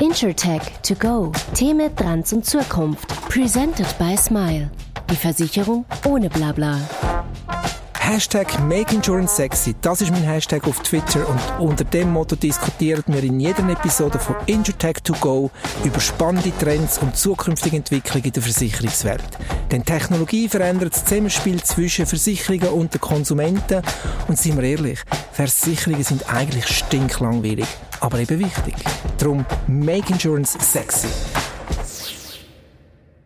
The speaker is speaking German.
InsurTech to go. Themen, Trans und Zukunft. Presented by Smile. Die Versicherung ohne Blabla. Hashtag Make Insurance Sexy, das ist mein Hashtag auf Twitter und unter dem Motto diskutieren wir in jeder Episode von InsurTech to go über spannende Trends und zukünftige Entwicklungen in der Versicherungswelt. Denn Technologie verändert das Zusammenspiel zwischen Versicherungen und den Konsumenten und seien wir ehrlich, Versicherungen sind eigentlich stinklangweilig, aber eben wichtig. Darum Make Insurance Sexy.